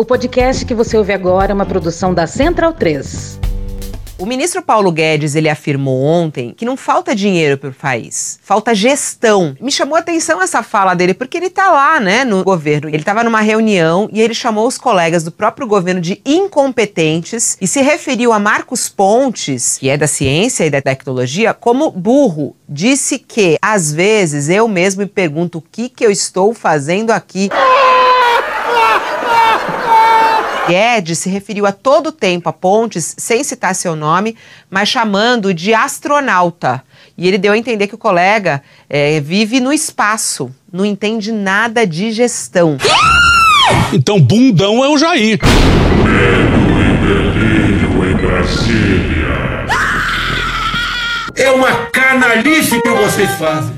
O podcast que você ouve agora é uma produção da Central 3. O ministro Paulo Guedes ele afirmou ontem que não falta dinheiro para o país, falta gestão. Me chamou a atenção essa fala dele porque ele está lá, né, no governo. Ele estava numa reunião e ele chamou os colegas do próprio governo de incompetentes e se referiu a Marcos Pontes, que é da ciência e da tecnologia, como burro. Disse que às vezes eu mesmo me pergunto o que que eu estou fazendo aqui. Guedes se referiu a todo tempo a Pontes, sem citar seu nome, mas chamando de astronauta. E ele deu a entender que o colega é, vive no espaço, não entende nada de gestão. Então, bundão é o Jair. Medo e delírio em Brasília. É uma canalice que vocês fazem.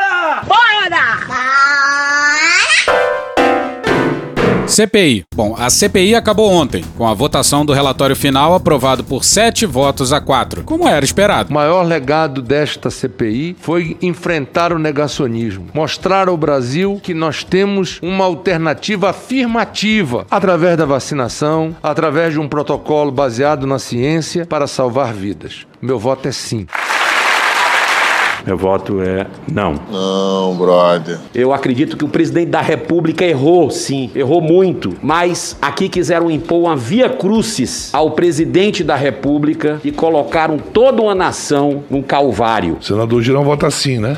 CPI. Bom, a CPI acabou ontem, com a votação do relatório final aprovado por sete votos a quatro, como era esperado. O maior legado desta CPI foi enfrentar o negacionismo, mostrar ao Brasil que nós temos uma alternativa afirmativa através da vacinação, através de um protocolo baseado na ciência para salvar vidas. Meu voto é sim. Meu voto é não. Não, brother. Eu acredito que o presidente da República errou, sim, errou muito. Mas aqui quiseram impor uma via crucis ao presidente da República e colocaram toda uma nação num calvário. O senador Girão vota sim, né?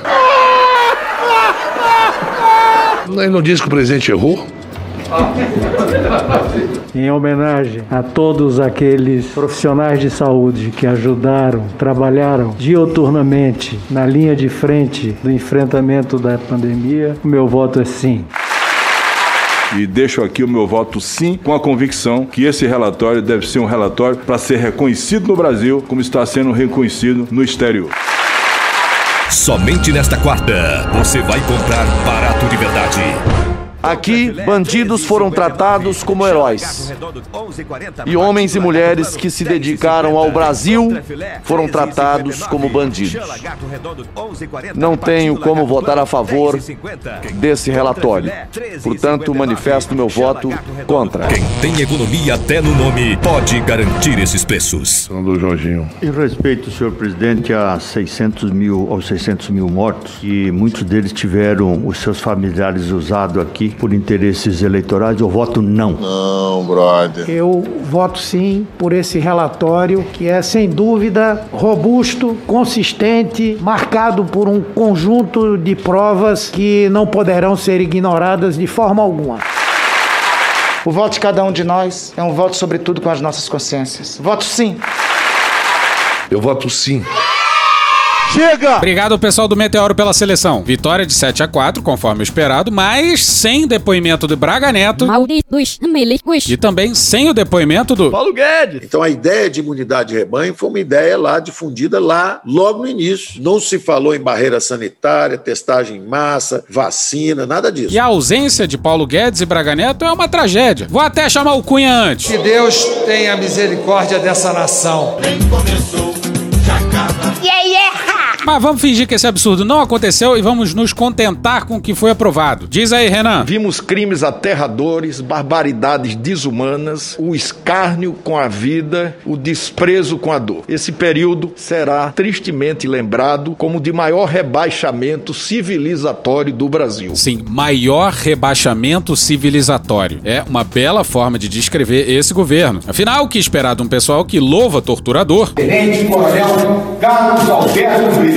Ele não disse que o presidente errou? Em homenagem a todos aqueles profissionais de saúde que ajudaram, trabalharam dioturnamente na linha de frente do enfrentamento da pandemia, o meu voto é sim. E deixo aqui o meu voto sim, com a convicção que esse relatório deve ser um relatório para ser reconhecido no Brasil, como está sendo reconhecido no exterior. Somente nesta quarta, você vai comprar barato de verdade. Aqui, bandidos foram tratados como heróis. E homens e mulheres que se dedicaram ao Brasil foram tratados como bandidos. Não tenho como votar a favor desse relatório. Portanto, manifesto meu voto contra. Quem tem economia até no nome pode garantir esses preços. Senador Jorginho. Em respeito, senhor presidente, a 600 mil, aos 600 mil mortos, e muitos deles tiveram os seus familiares usados aqui por interesses eleitorais, eu voto não. Não, brother. Eu voto sim por esse relatório, que é sem dúvida robusto, consistente, marcado por um conjunto de provas que não poderão ser ignoradas de forma alguma. O voto de cada um de nós é um voto, sobretudo, com as nossas consciências. Voto sim. Eu voto sim. Chega! Obrigado, pessoal do Meteoro, pela seleção. Vitória de 7 a 4 conforme esperado, mas sem depoimento do Braga Neto. Malditos milicos. E também sem o depoimento do Paulo Guedes. Então a ideia de imunidade de rebanho foi uma ideia lá difundida lá logo no início. Não se falou em barreira sanitária, testagem em massa, vacina, nada disso. E a ausência de Paulo Guedes e Braga Neto é uma tragédia. Vou até chamar o Cunha antes. Que Deus tenha misericórdia dessa nação. Nem começou, já acaba. Yeah, yeah. Mas vamos fingir que esse absurdo não aconteceu e vamos nos contentar com o que foi aprovado. Diz aí, Renan. Vimos crimes aterradores, barbaridades desumanas, o escárnio com a vida, o desprezo com a dor. Esse período será tristemente lembrado como de maior rebaixamento civilizatório do Brasil. Sim, maior rebaixamento civilizatório. É uma bela forma de descrever esse governo. Afinal, o que esperar de um pessoal que louva torturador? Tenente Coronel Carlos Alberto Brito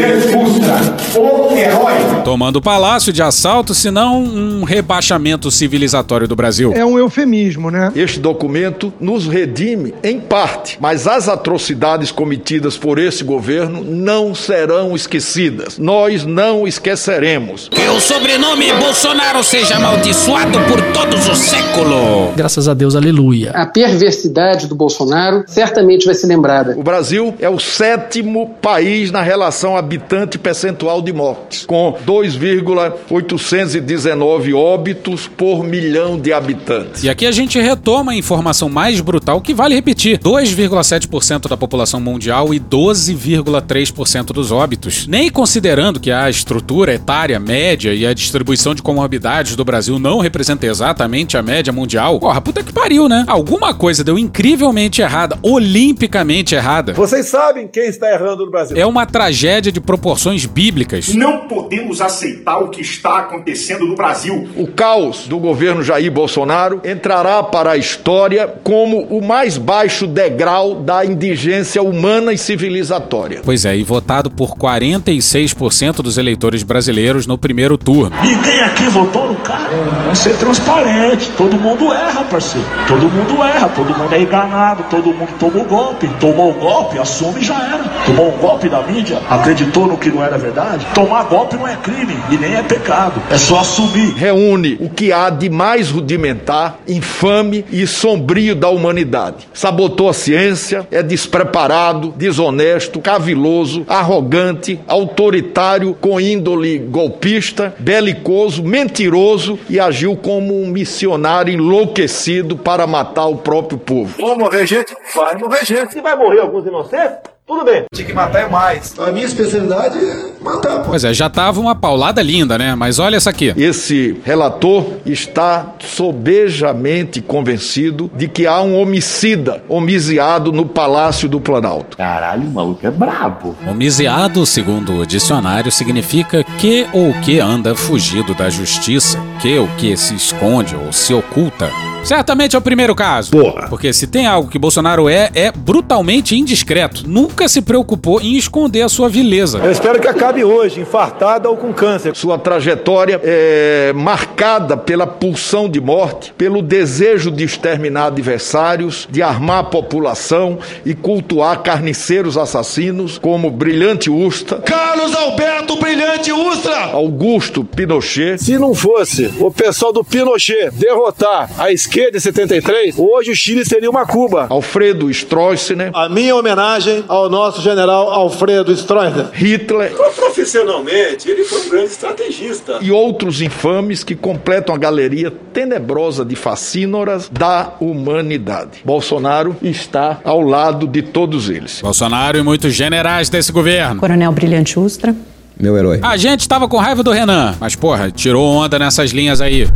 O herói. Tomando o palácio de assalto, senão um rebaixamento civilizatório do Brasil. É um eufemismo, né? Este documento nos redime em parte, mas as atrocidades cometidas por esse governo não serão esquecidas. Nós não esqueceremos. Que o sobrenome Bolsonaro seja amaldiçoado por todos os séculos. Graças a Deus, aleluia. A perversidade do Bolsonaro certamente vai ser lembrada. O Brasil é o sétimo país na relação habitante percentual de mortes, com 2,819 óbitos por milhão de habitantes. E aqui a gente retoma a informação mais brutal que vale repetir: 2,7% da população mundial e 12,3% dos óbitos. Nem considerando que a estrutura etária média e a distribuição de comorbidades do Brasil não representa exatamente a média mundial. Porra, puta que pariu, né? Alguma coisa deu incrivelmente errada, olimpicamente errada. Vocês sabem quem está errando no Brasil. É uma tragédia de proporções bíblicas. Não podemos aceitar o que está acontecendo no Brasil. O caos do governo Jair Bolsonaro entrará para a história como o mais baixo degrau da indigência humana e civilizatória. Pois é, e votado por 46% dos eleitores brasileiros no primeiro turno. Ninguém aqui votou no cara. Vamos ser transparente. Todo mundo erra, parceiro. Todo mundo erra. Todo mundo é enganado. Todo mundo tomou golpe. Tomou o golpe, assume e já era. Tomou um golpe da mídia, acreditou no que não era verdade. Tomar golpe não é crime e nem é pecado. É só assumir. Reúne o que há de mais rudimentar, infame e sombrio da humanidade. Sabotou a ciência, é despreparado, desonesto, caviloso, arrogante, autoritário, com índole golpista, belicoso, mentiroso e agiu como um missionário enlouquecido para matar o próprio povo. Vou morrer gente? Vai morrer gente. Se vai morrer alguns inocentes, tudo bem. Tinha que matar é mais. A minha especialidade é matar. Pois é, já tava uma paulada linda, né? Mas olha essa aqui. Esse relator está sobejamente convencido de que há um homicida homiciado no Palácio do Planalto. Caralho, o maluco é brabo. Homiciado, segundo o dicionário, significa que ou que anda fugido da justiça, que ou que se esconde ou se oculta. Certamente é o primeiro caso. Porra. Porque se tem algo que Bolsonaro é, é brutalmente indiscreto. Nunca se preocupou em esconder a sua vileza. Eu espero que acabe hoje, infartada ou com câncer. Sua trajetória é marcada pela pulsão de morte, pelo desejo de exterminar adversários, de armar a população e cultuar carniceiros assassinos como Brilhante Ustra, Carlos Alberto Brilhante Ustra. Augusto Pinochet. Se não fosse o pessoal do Pinochet derrotar a esquerda em 73, hoje o Chile seria uma Cuba. Alfredo Stroessner, A minha homenagem ao nosso general Alfredo Stroessner. Hitler Profissionalmente, ele foi um grande estrategista. e outros infames que completam a galeria tenebrosa de fascínoras da humanidade. Bolsonaro está ao lado de todos eles. Bolsonaro e muitos generais desse governo. Coronel Brilhante Ustra. Meu herói. A gente tava com raiva do Renan, mas porra, tirou onda nessas linhas aí.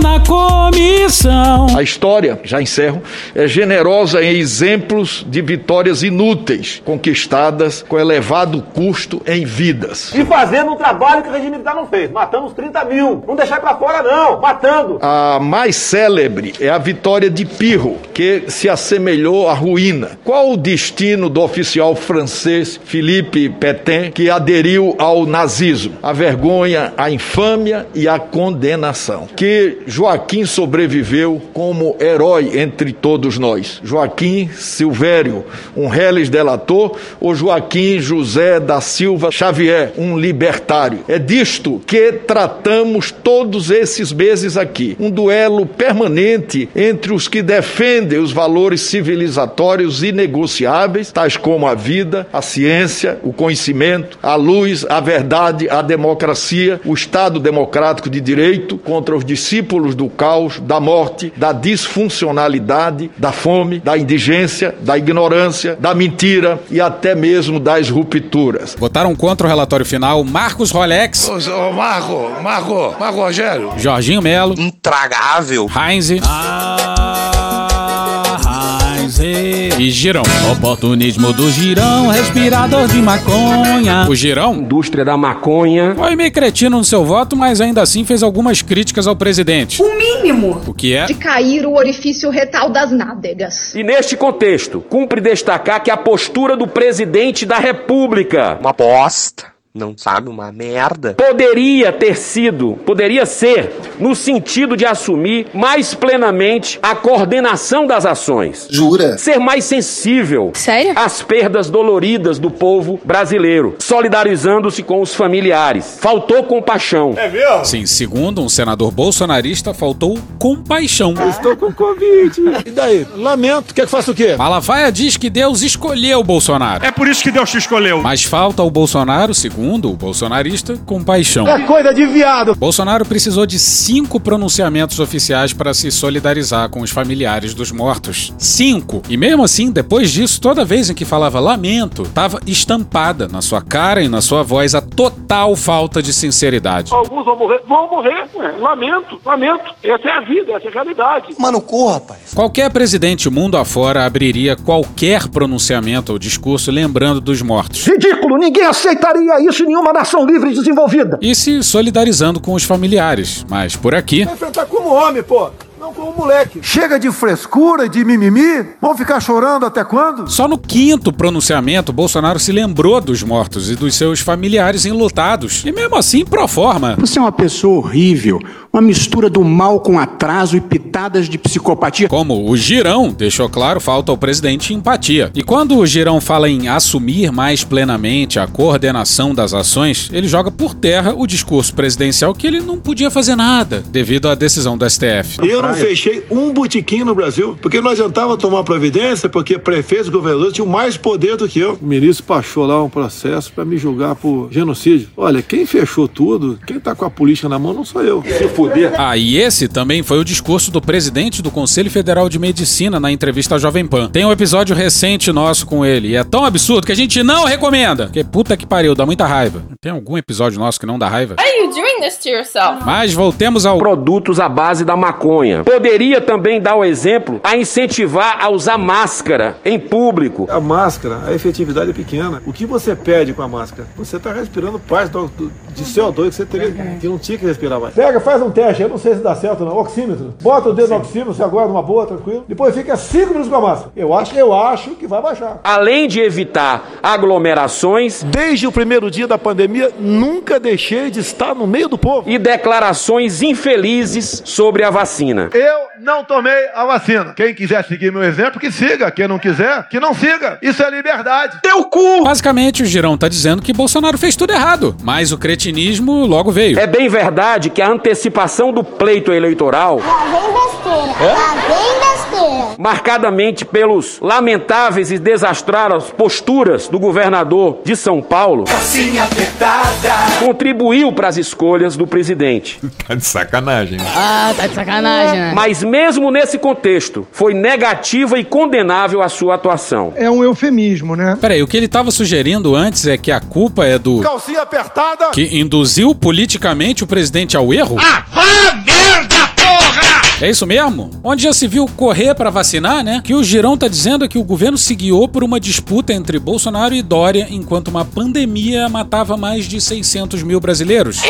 Na comissão. A história, já encerro, é generosa em exemplos de vitórias inúteis, conquistadas com elevado custo em vidas. E fazendo um trabalho que o regime militar não fez. Matamos 30 mil. Não deixar pra fora, não. Matando. A mais célebre é a vitória de Pirro, que se assemelhou à ruína. Qual o destino do oficial francês Philippe Pétain, que aderiu ao nazismo? A vergonha, a infâmia e a condenação. Que Joaquim sobreviveu como herói entre todos nós. Joaquim Silvério, um reles delator, ou Joaquim José da Silva Xavier, um libertário. É disto que tratamos todos esses meses aqui. Um duelo permanente entre os que defendem os valores civilizatórios inegociáveis, tais como a vida, a ciência, o conhecimento, a luz, a verdade, a democracia, o Estado democrático de direito, contra os discípulos do caos, da morte, da disfuncionalidade, da fome, da indigência, da ignorância, da mentira e até mesmo das rupturas. Votaram contra o relatório final Marcos Rolex, Ô, ô, Marco, Marco, Marco Rogério. Jorginho Melo, Intragável. Heinz. Ah, Heinz. E girão. Oportunismo do girão, respirador de maconha. O girão Indústria da maconha. foi meio cretino no seu voto, mas ainda assim fez algumas críticas ao presidente. O mínimo O que é? de cair o orifício retal das nádegas. E neste contexto, cumpre destacar que a postura do presidente da República. Uma bosta. Não sabe, uma merda. Poderia ter sido, poderia ser, no sentido de assumir mais plenamente a coordenação das ações. Jura? Ser mais sensível Sério? às perdas doloridas do povo brasileiro, solidarizando-se com os familiares. Faltou compaixão. É mesmo? Sim, segundo um senador bolsonarista, faltou compaixão. Estou com Covid. E daí? Lamento. Quer que faça o quê? Malafaia diz que Deus escolheu o Bolsonaro. É por isso que Deus te escolheu. Mas falta ao Bolsonaro, segundo o bolsonarista, compaixão. É coisa de viado. Bolsonaro precisou de cinco pronunciamentos oficiais para se solidarizar com os familiares dos mortos. Cinco! E mesmo assim, depois disso, toda vez em que falava lamento, estava estampada na sua cara e na sua voz a total falta de sinceridade. Alguns vão morrer. Vão morrer. Ué, lamento, lamento. Essa é a vida, essa é a realidade. Mano, corra, rapaz. Qualquer presidente mundo afora abriria qualquer pronunciamento ou discurso lembrando dos mortos. Ridículo. Ninguém aceitaria isso em nenhuma nação livre e desenvolvida. E se solidarizando com os familiares. Mas por aqui, Vai enfrentar como homem, pô. Não como moleque. Chega de frescura de mimimi. Vão ficar chorando até quando? Só no quinto pronunciamento, Bolsonaro se lembrou dos mortos e dos seus familiares enlutados. E mesmo assim, pro forma. Você é uma pessoa horrível, uma mistura do mal com atraso e pitadas de psicopatia. Como o Girão deixou claro, falta ao presidente empatia. E quando o Girão fala em assumir mais plenamente a coordenação das ações, ele joga por terra o discurso presidencial que ele não podia fazer nada devido à decisão do STF. Eu não fechei um botiquim no Brasil, porque não adiantava tomar providência, porque prefeitos e governadores tinham mais poder do que eu. O ministro baixou lá um processo para me julgar por genocídio. Olha, quem fechou tudo, quem tá com a política na mão não sou eu. Se fuder. Ah, e esse também foi o discurso do presidente do Conselho Federal de Medicina na entrevista à Jovem Pan. Tem um episódio recente nosso com ele, e é tão absurdo que a gente não recomenda. Porque puta que pariu, dá muita raiva. Tem algum episódio nosso que não dá raiva? You doing this to yourself? Mas voltemos ao Produtos à base da maconha. Poderia também dar o exemplo a incentivar a usar máscara em público. A máscara, a efetividade é pequena. O que você perde com a máscara? Você está respirando parte do, do- de CO2 que você teria, que não tinha que respirar mais. Pega, faz um teste, eu não sei se dá certo não. Oxímetro. Bota o dedo no oxímetro, você agora numa boa, tranquilo. Depois fica 5 minutos com a máscara. Eu acho, eu acho que vai baixar. Além de evitar aglomerações Desde o primeiro dia da pandemia, nunca deixei de estar no meio do povo. e declarações infelizes sobre a vacina. Eu não tomei a vacina. Quem quiser seguir meu exemplo, que siga. Quem não quiser, que não siga. Isso é liberdade. Teu cu! Basicamente, o Girão tá dizendo que Bolsonaro fez tudo errado, mas o cretinismo logo veio. É bem verdade que a antecipação do pleito eleitoral, marcadamente pelos lamentáveis e desastradas posturas do governador de São Paulo, contribuiu para as escolhas do presidente. Tá de sacanagem. Ah, tá de sacanagem, né? Mas mesmo nesse contexto, foi negativa e condenável a sua atuação. É um eufemismo, né? Peraí, o que ele tava sugerindo antes é que a culpa é do Calcinha apertada. que induziu politicamente o presidente ao erro? Ah, porra! É isso mesmo? Onde já se viu correr pra vacinar, né? Que o Girão tá dizendo é que o governo se guiou por uma disputa entre Bolsonaro e Dória, enquanto uma pandemia matava mais de 600 mil brasileiros.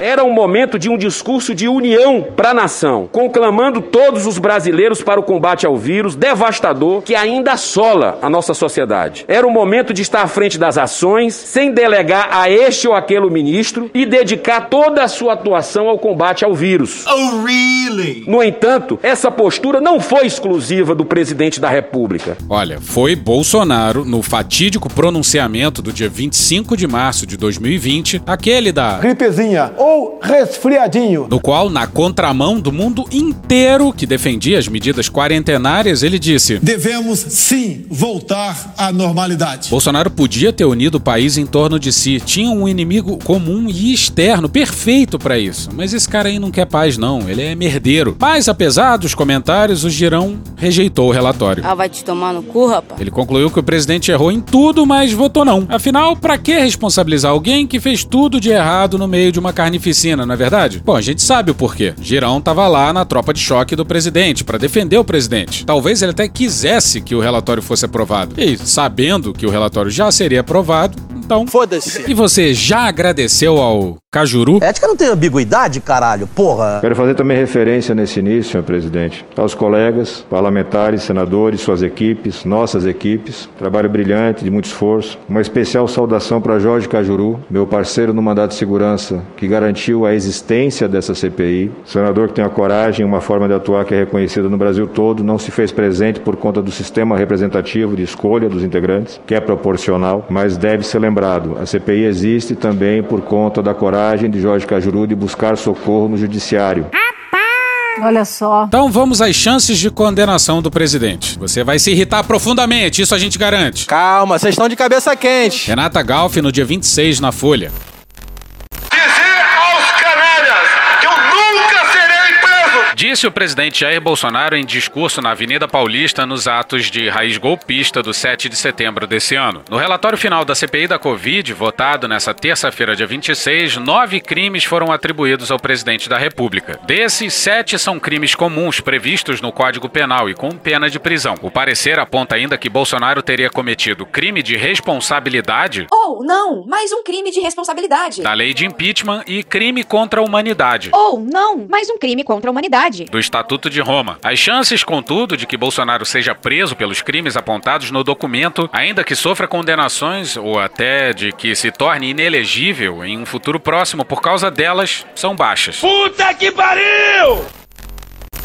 Era um momento de um discurso de união para a nação, conclamando todos os brasileiros para o combate ao vírus devastador que ainda assola a nossa sociedade. Era o momento de estar à frente das ações, sem delegar a este ou aquele ministro e dedicar toda a sua atuação ao combate ao vírus. Oh, really? No entanto, essa postura não foi exclusiva do presidente da República. Olha, foi Bolsonaro, no fatídico pronunciamento do dia 25 de março de 2020, aquele da. Gripezinha ou resfriadinho. No qual, na contramão do mundo inteiro que defendia as medidas quarentenárias, ele disse: Devemos sim voltar à normalidade. Bolsonaro podia ter unido o país em torno de si, tinha um inimigo comum e externo perfeito para isso. Mas esse cara aí não quer paz, não, ele é merdeiro. Mas, apesar dos comentários, o Girão rejeitou o relatório. Ah, vai te tomar no cu, rapaz. Ele concluiu que o presidente errou em tudo, mas votou não. Afinal, pra que responsabilizar alguém que fez tudo de errado no meio de uma carnificina não é verdade? Bom, a gente sabe o porquê. Girão tava lá na tropa de choque do presidente para defender o presidente. Talvez ele até quisesse que o relatório fosse aprovado. E sabendo que o relatório já seria aprovado, então. Foda-se. E você já agradeceu ao Cajuru? Ética não tem ambiguidade, caralho, porra. Quero fazer também referência nesse início, senhor presidente, aos colegas, parlamentares, senadores, suas equipes, nossas equipes. Trabalho brilhante, de muito esforço. Uma especial saudação para Jorge Cajuru, meu parceiro no mandato de segurança, que garantiu a existência dessa CPI. Senador que tem a coragem e uma forma de atuar que é reconhecida no Brasil todo, não se fez presente por conta do sistema representativo de escolha dos integrantes, que é proporcional, mas deve ser lembrado. A CPI existe também por conta da coragem de Jorge Cajuru de buscar socorro no judiciário. Olha só. Então vamos às chances de condenação do presidente. Você vai se irritar profundamente, isso a gente garante. Calma, vocês estão de cabeça quente. Renata Galf no dia 26 na Folha. Disse o presidente Jair Bolsonaro em discurso na Avenida Paulista nos atos de raiz golpista do 7 de setembro desse ano. No relatório final da CPI da Covid, votado nessa terça-feira, dia 26, nove crimes foram atribuídos ao presidente da República. Desses, sete são crimes comuns previstos no Código Penal e com pena de prisão. O parecer aponta ainda que Bolsonaro teria cometido crime de responsabilidade. Ou não, mais um crime de responsabilidade. Da lei de impeachment e crime contra a humanidade. Ou não, mais um crime contra a humanidade do Estatuto de Roma. As chances, contudo, de que Bolsonaro seja preso pelos crimes apontados no documento, ainda que sofra condenações ou até de que se torne inelegível em um futuro próximo por causa delas, são baixas. Puta que pariu!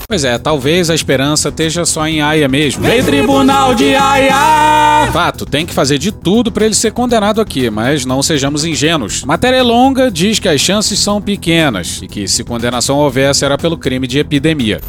Pois é, talvez a esperança esteja só em Aia mesmo. Vem tribunal de Aia! Fato, tem que fazer de tudo para ele ser condenado aqui, mas não sejamos ingênuos. Matéria longa diz que as chances são pequenas e que se condenação houver será pelo crime de epidemia.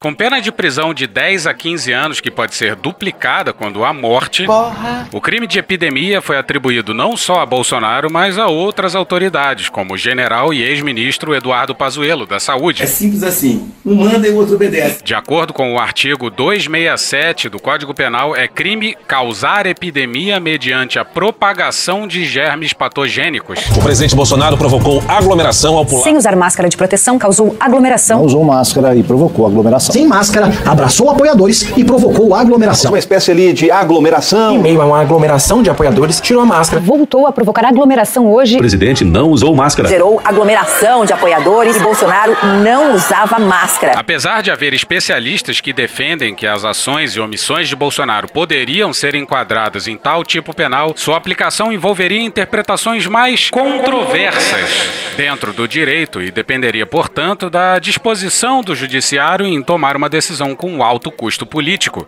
Com pena de prisão de 10 a 15 anos, que pode ser duplicada quando há morte, Porra. o crime de epidemia foi atribuído não só a Bolsonaro, mas a outras autoridades, como o general e ex-ministro Eduardo Pazuello, da Saúde. É simples assim. Um manda e o outro obedece. De acordo com o artigo 267 do Código Penal, é crime causar epidemia mediante a propagação de germes patogênicos. O presidente Bolsonaro provocou aglomeração ao pular. Sem usar máscara de proteção, causou aglomeração. Não usou máscara e provocou aglomeração. Sem máscara, abraçou apoiadores e provocou aglomeração. Uma espécie ali de aglomeração. Em meio a uma aglomeração de apoiadores, tirou a máscara. Voltou a provocar aglomeração hoje. O presidente não usou máscara. Gerou aglomeração de apoiadores e Bolsonaro não usava máscara. Apesar de haver especialistas que defendem que as ações e omissões de Bolsonaro poderiam ser enquadradas em tal tipo penal, sua aplicação envolveria interpretações mais controversas dentro do direito e dependeria, portanto, da disposição do judiciário em tomar uma decisão com alto custo político.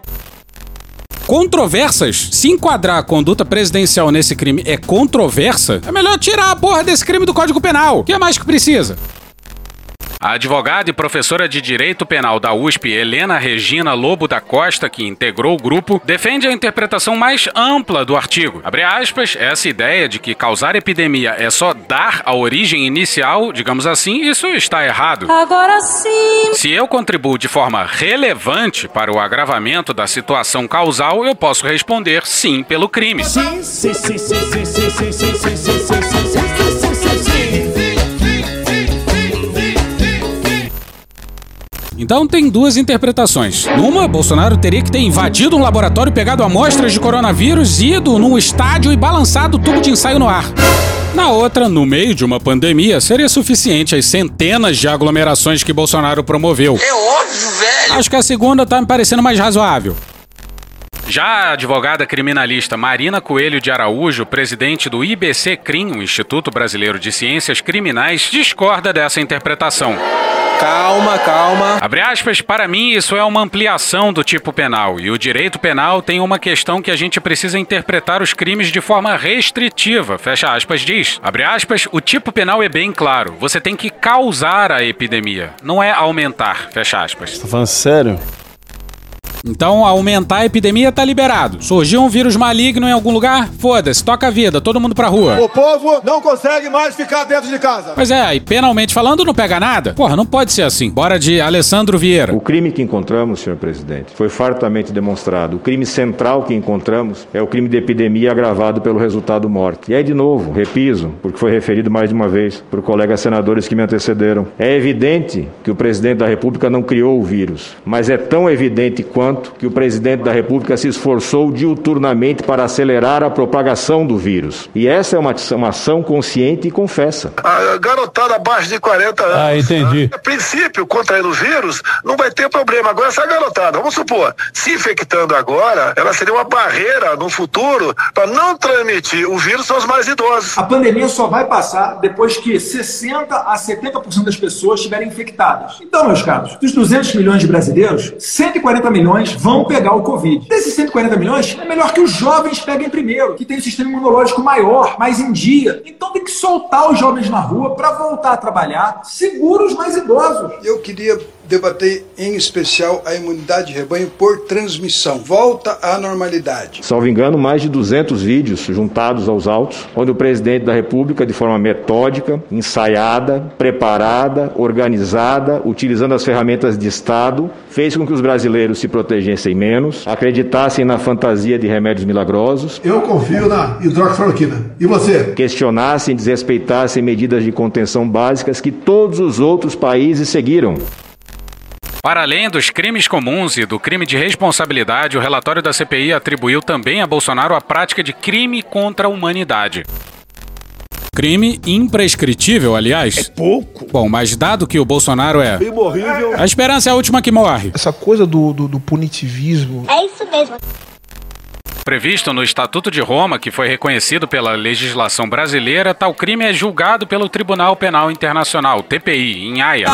Controversas? Se enquadrar a conduta presidencial nesse crime é controversa, é melhor tirar a porra desse crime do Código Penal. O que é mais que precisa? A advogada e professora de Direito Penal da USP, Helena Regina Lobo da Costa, que integrou o grupo, defende a interpretação mais ampla do artigo. Abre aspas, essa ideia de que causar epidemia é só dar a origem inicial, digamos assim, isso está errado. Agora sim. Se eu contribuo de forma relevante para o agravamento da situação causal, eu posso responder sim pelo crime. Sim, sim, sim, sim, sim, sim, sim, sim, sim, sim, sim, sim, sim, Então tem duas interpretações. Numa, Bolsonaro teria que ter invadido um laboratório, pegado amostras de coronavírus, ido num estádio e balançado o tubo de ensaio no ar. Na outra, no meio de uma pandemia, seria suficiente as centenas de aglomerações que Bolsonaro promoveu. É óbvio, velho. Acho que a segunda tá me parecendo mais razoável. Já a advogada criminalista Marina Coelho de Araújo, presidente do IBC CRIM, o Instituto Brasileiro de Ciências Criminais, discorda dessa interpretação. Calma, calma. Abre aspas, para mim isso é uma ampliação do tipo penal e o direito penal tem uma questão que a gente precisa interpretar os crimes de forma restritiva, fecha aspas, diz. Abre aspas, o tipo penal é bem claro, você tem que causar a epidemia, não é aumentar, fecha aspas. Tá falando sério? Então, aumentar a epidemia tá liberado. Surgiu um vírus maligno em algum lugar? Foda-se, toca a vida, todo mundo pra rua. O povo não consegue mais ficar dentro de casa. Pois é, e penalmente falando, não pega nada? Porra, não pode ser assim. Bora de Alessandro Vieira. O crime que encontramos, senhor presidente, foi fartamente demonstrado. O crime central que encontramos é o crime de epidemia agravado pelo resultado morte. E aí, de novo, repiso, porque foi referido mais de uma vez por colegas senadores que me antecederam. É evidente que o presidente da República não criou o vírus, mas é tão evidente quanto que o presidente da República se esforçou diuturnamente para acelerar a propagação do vírus. E essa é uma, uma ação consciente e confessa. A garotada abaixo de 40 anos. Ah, entendi. A princípio, contraindo o vírus, não vai ter problema. Agora, essa garotada, vamos supor, se infectando agora, ela seria uma barreira no futuro para não transmitir o vírus aos mais idosos. A pandemia só vai passar depois que 60 a 70% das pessoas estiverem infectadas. Então, meus caros, dos 200 milhões de brasileiros, 140 milhões vão pegar o Covid. Desses 140 milhões, é melhor que os jovens peguem primeiro, que tem um sistema imunológico maior, mais em dia. Então tem que soltar os jovens na rua para voltar a trabalhar, segura os mais idosos. Eu queria debater em especial a imunidade de rebanho por transmissão. Volta à normalidade. Salvo engano, mais de 200 vídeos juntados aos autos, onde o presidente da República, de forma metódica, ensaiada, preparada, organizada, utilizando as ferramentas de Estado, fez com que os brasileiros se protegessem menos, acreditassem na fantasia de remédios milagrosos. Eu confio na hidroxicloroquina. E você? Questionassem, desrespeitassem medidas de contenção básicas que todos os outros países seguiram. Para além dos crimes comuns e do crime de responsabilidade, o relatório da CPI atribuiu também a Bolsonaro a prática de crime contra a humanidade. Crime imprescritível, aliás. É pouco. Bom, mas dado que o Bolsonaro é. Imorrível. A esperança é a última que morre. Essa coisa do, do, do punitivismo. É isso mesmo. Previsto no Estatuto de Roma, que foi reconhecido pela legislação brasileira, tal crime é julgado pelo Tribunal Penal Internacional, TPI, em Haia.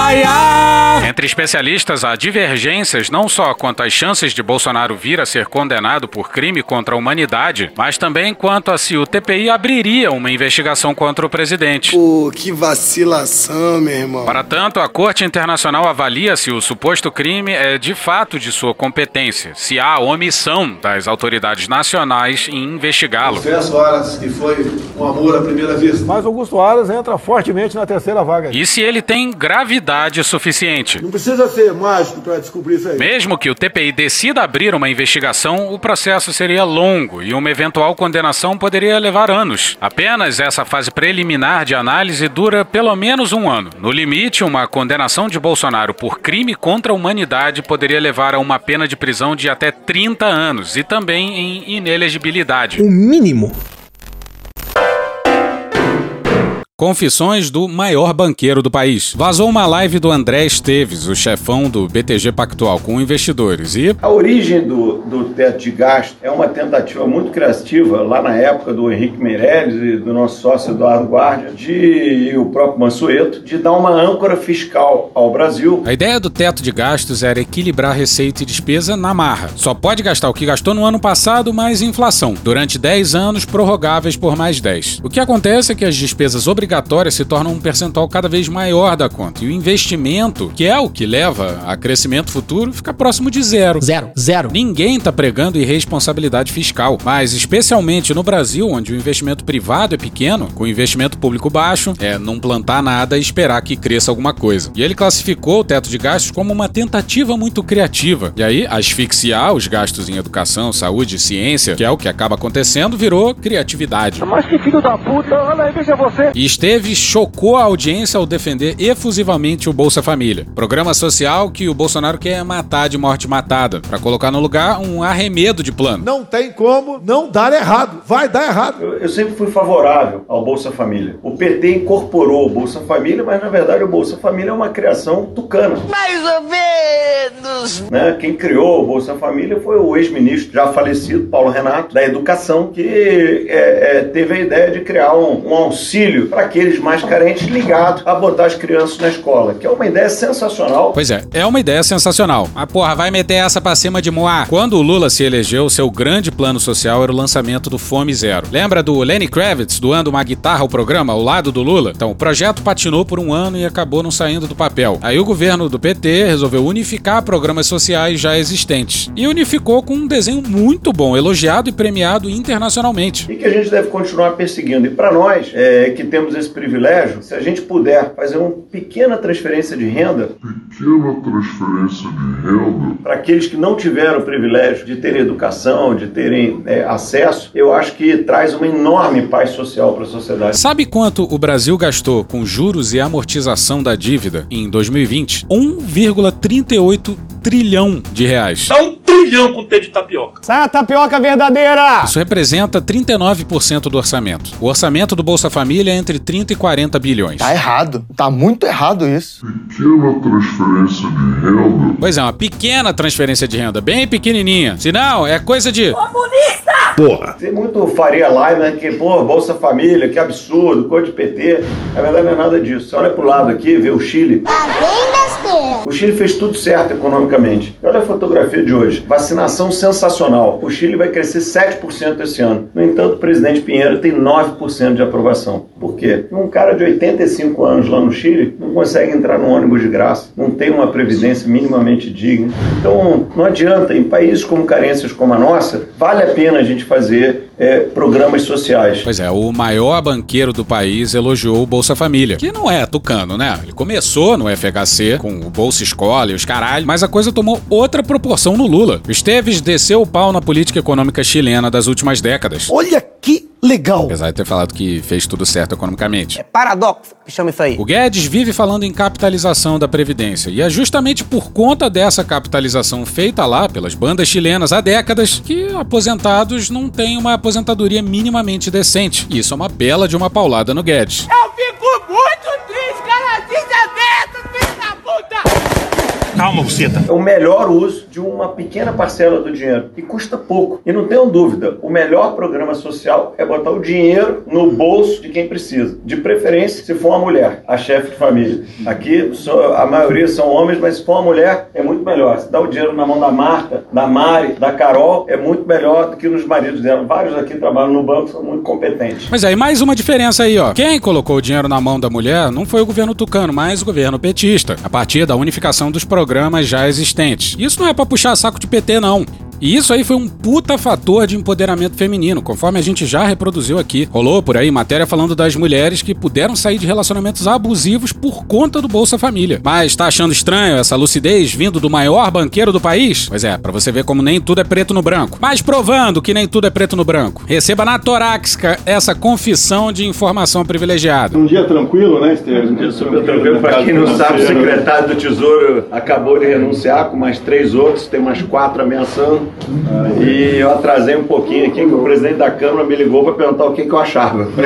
Entre especialistas, há divergências não só quanto às chances de Bolsonaro vir a ser condenado por crime contra a humanidade, mas também quanto a se o TPI abriria uma investigação contra o presidente. Pô, que vacilação, meu irmão. Para tanto, a Corte Internacional avalia se o suposto crime é de fato de sua competência, se há omissão das autoridades nacionais em investigá-lo. Confesso, Aras, que foi um amor à primeira vista. Mas Augusto Aras entra fortemente na terceira vaga. E se ele tem gravidade suficiente. Não precisa ser mágico para descobrir isso aí. Mesmo que o TPI decida abrir uma investigação, o processo seria longo e uma eventual condenação poderia levar anos. Apenas essa fase preliminar de análise dura pelo menos um ano. No limite, uma condenação de Bolsonaro por crime contra a humanidade poderia levar a uma pena de prisão de até 30 anos e também em inelegibilidade. O mínimo. Confissões do maior banqueiro do país. Vazou uma live do André Esteves, o chefão do BTG Pactual, com investidores e. A origem do, do teto de gasto é uma tentativa muito criativa, lá na época do Henrique Meirelles e do nosso sócio Eduardo Guardia, de, e o próprio Mansueto, de dar uma âncora fiscal ao Brasil. A ideia do teto de gastos era equilibrar receita e despesa na marra. Só pode gastar o que gastou no ano passado mais inflação, durante 10 anos prorrogáveis por mais 10. O que acontece é que as despesas obrigatórias se tornam um percentual cada vez maior da conta. E o investimento, que é o que leva a crescimento futuro, fica próximo de zero. Zero, zero. Ninguém está pregando irresponsabilidade fiscal, mas especialmente no Brasil, onde o investimento privado é pequeno, com o investimento público baixo, é não plantar nada e esperar que cresça alguma coisa. E ele classificou o teto de gastos como uma tentativa muito criativa. E aí, asfixiar os gastos em educação, saúde e ciência, que é o que acaba acontecendo, virou criatividade. Mas que filho da puta, olha aí, veja você. E Esteves chocou a audiência ao defender efusivamente o Bolsa Família, programa social que o Bolsonaro quer matar de morte matada, para colocar no lugar um arremedo de plano. Não tem como não dar errado. Vai dar errado. Eu, eu sempre fui favorável ao Bolsa Família. O PT incorporou o Bolsa Família, mas na verdade o Bolsa Família é uma criação tucana. Mais ou menos. Né? Quem criou o Bolsa Família foi o ex-ministro já falecido, Paulo Renato, da Educação, que é, é, teve a ideia de criar um, um auxílio para aqueles mais carentes ligados a botar as crianças na escola, que é uma ideia sensacional. Pois é, é uma ideia sensacional. Ah, porra, vai meter essa pra cima de Moá. Quando o Lula se elegeu, seu grande plano social era o lançamento do Fome Zero. Lembra do Lenny Kravitz doando uma guitarra ao programa ao lado do Lula? Então, o projeto patinou por um ano e acabou não saindo do papel. Aí o governo do PT resolveu unificar programas sociais já existentes. E unificou com um desenho muito bom, elogiado e premiado internacionalmente. E que a gente deve continuar perseguindo. E para nós, é, que temos esse privilégio, se a gente puder fazer uma pequena transferência de renda. Pequena transferência de renda. Para aqueles que não tiveram o privilégio de terem educação, de terem é, acesso, eu acho que traz uma enorme paz social para a sociedade. Sabe quanto o Brasil gastou com juros e amortização da dívida em 2020? 1,38 trilhão de reais. Dá um trilhão com T de tapioca. Sai a tapioca verdadeira! Isso representa 39% do orçamento. O orçamento do Bolsa Família é entre 30 e 40 bilhões. Tá errado. Tá muito errado isso. Pequena transferência de renda. Pois é, uma pequena transferência de renda, bem pequenininha. Se não, é coisa de. Comunista! Porra! Tem muito Faria Lime, né? Que, pô, Bolsa Família, que absurdo, cor de PT. Na verdade, não é nada disso. Você olha pro lado aqui, vê o Chile. O Chile fez tudo certo economicamente. Olha a fotografia de hoje. Vacinação sensacional. O Chile vai crescer 7% esse ano. No entanto, o presidente Pinheiro tem 9% de aprovação. Por quê? Um cara de 85 anos lá no Chile não consegue entrar num ônibus de graça, não tem uma previdência minimamente digna. Então, não adianta. Em países com carências como a nossa, vale a pena a gente fazer é, programas sociais. Pois é, o maior banqueiro do país elogiou o Bolsa Família, que não é tucano, né? Ele começou no FHC com o Bolsa Escola e os caralho, mas a coisa tomou outra proporção no Lula. O Esteves desceu o pau na política econômica chilena das últimas décadas. Olha que legal! Apesar de ter falado que fez tudo certo economicamente. Paradoxo, chama isso aí. O Guedes vive falando em capitalização da Previdência, e é justamente por conta dessa capitalização feita lá pelas bandas chilenas há décadas que aposentados não têm uma aposentadoria minimamente decente. E isso é uma bela de uma paulada no Guedes. Eu fico muito triste, cara, desaberto, filho da puta! Calma, buceta. É o melhor uso de uma pequena parcela do dinheiro e custa pouco. E não tenham dúvida, o melhor programa social é botar o dinheiro no bolso de quem precisa. De preferência, se for uma mulher, a chefe de família. Aqui a maioria são homens, mas se for uma mulher, é muito melhor. Se dá o dinheiro na mão da Marta, da Mari, da Carol, é muito melhor do que nos maridos dela. Vários aqui trabalham no banco, são muito competentes. Mas aí, mais uma diferença aí, ó. Quem colocou o dinheiro na mão da mulher não foi o governo tucano, mas o governo petista, a partir da unificação dos programas já existentes. Isso não é pra puxar saco de PT, não. E isso aí foi um puta fator de empoderamento feminino, conforme a gente já reproduziu aqui. Rolou por aí matéria falando das mulheres que puderam sair de relacionamentos abusivos por conta do Bolsa Família. Mas tá achando estranho essa lucidez vindo do maior banqueiro do país? Pois é, pra você ver como nem tudo é preto no branco. Mas provando que nem tudo é preto no branco, receba na torácica essa confissão de informação privilegiada. Um dia tranquilo, né, Estevam? Um dia super tranquilo. Pra quem não sabe, o secretário do Tesouro acabou de renunciar com mais três outros, tem mais quatro ameaçando. E eu atrasei um pouquinho aqui, que o presidente da Câmara me ligou para perguntar o que, que eu achava.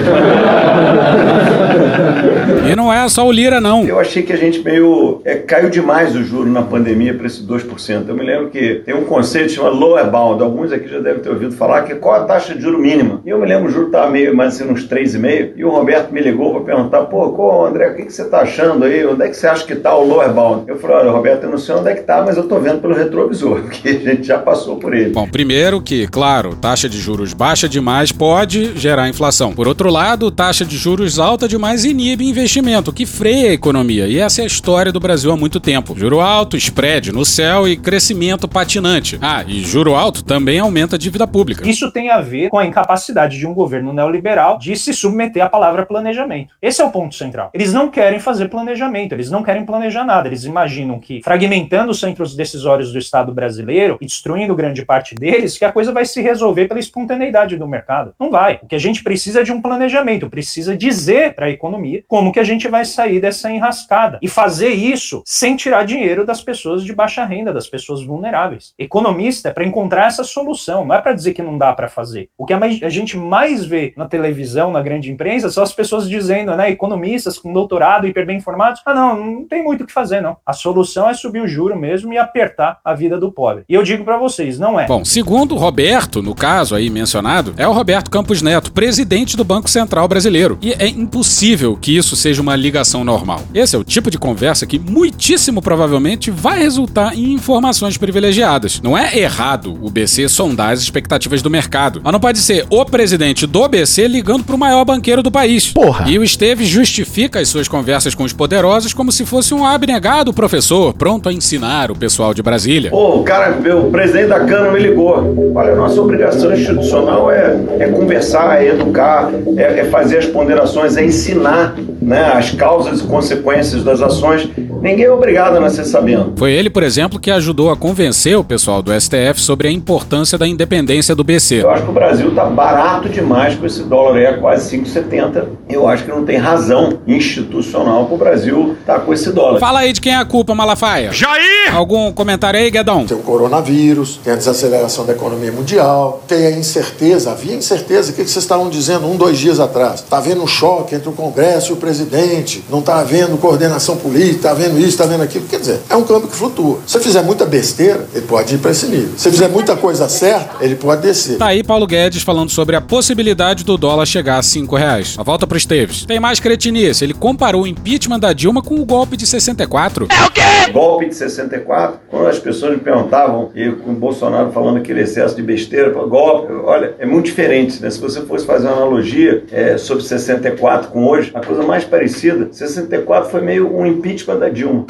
E não é só o Lira, não. Eu achei que a gente meio. É, caiu demais o juro na pandemia para esse 2%. Eu me lembro que tem um conceito chamado lower bound. Alguns aqui já devem ter ouvido falar que qual a taxa de juro mínima. E eu me lembro o juro estava meio mais assim, uns 3,5. E o Roberto me ligou para perguntar: pô, qual, André, o que, que você está achando aí? Onde é que você acha que está o lower bound? Eu falei: olha, Roberto, eu não sei onde é que está, mas eu estou vendo pelo retrovisor, porque a gente já passou por ele. Bom, primeiro que, claro, taxa de juros baixa demais pode gerar inflação. Por outro lado, taxa de juros alta demais inibe investimento, que freia a economia. E essa é a história do Brasil há muito tempo. Juro alto, spread no céu e crescimento patinante. Ah, e juro alto também aumenta a dívida pública. Isso tem a ver com a incapacidade de um governo neoliberal de se submeter à palavra planejamento. Esse é o ponto central. Eles não querem fazer planejamento, eles não querem planejar nada. Eles imaginam que, fragmentando os centros decisórios do Estado brasileiro e destruindo grande parte deles, que a coisa vai se resolver pela espontaneidade do mercado. Não vai. O que a gente precisa é de um planejamento, precisa dizer para a economia como que a gente vai sair dessa enrascada e fazer isso sem tirar dinheiro das pessoas de baixa renda, das pessoas vulneráveis. Economista é para encontrar essa solução, não é para dizer que não dá para fazer. O que a gente mais vê na televisão, na grande imprensa, são as pessoas dizendo, né, economistas com doutorado, hiper bem informados, ah não, não tem muito o que fazer não. A solução é subir o juro mesmo e apertar a vida do pobre. E eu digo para vocês, país. Não é. Bom, segundo Roberto, no caso aí mencionado, é o Roberto Campos Neto, presidente do Banco Central Brasileiro. E é impossível que isso seja uma ligação normal. Esse é o tipo de conversa que muitíssimo provavelmente vai resultar em informações privilegiadas. Não é errado o BC sondar as expectativas do mercado, mas não pode ser o presidente do BC ligando para o maior banqueiro do país. Porra. E o Esteves justifica as suas conversas com os poderosos como se fosse um abnegado professor pronto a ensinar o pessoal de Brasília. Pô, o cara, o presidente da Câmara me ligou. Olha, nossa obrigação institucional é, é conversar, é educar, é, é fazer as ponderações, é ensinar né, as causas e consequências das ações. Ninguém é obrigado a nascer sabendo. Foi ele, por exemplo, que ajudou a convencer o pessoal do STF sobre a importância da independência do BC. Eu acho que o Brasil tá barato demais com esse dólar aí a quase 5,70. Eu acho que não tem razão institucional para o Brasil estar tá com esse dólar. Fala aí de quem é a culpa, Malafaia. Jair! Algum comentário aí, Guedão? Tem o coronavírus, tem a desaceleração da economia mundial, tem a incerteza, havia incerteza. O que vocês estavam dizendo um, dois dias atrás? Está havendo um choque entre o Congresso e o presidente, não está havendo coordenação política, está havendo isso, está havendo aquilo. Quer dizer, é um câmbio que flutua. Se você fizer muita besteira, ele pode ir para esse nível. Se você fizer muita coisa certa, ele pode descer. Tá aí Paulo Guedes falando sobre a possibilidade do dólar chegar a 5 reais. A volta pro Esteves. Tem mais cretinice. Ele comparou o impeachment da Dilma com o golpe de 64. É o quê? Golpe de 64. Quando as pessoas me perguntavam, e com o Bolsonaro falando aquele excesso de besteira, golpe, olha, é muito diferente, né? Se você fosse fazer uma analogia é, sobre 64 com hoje, a coisa mais parecida, 64 foi meio um impeachment da Dilma.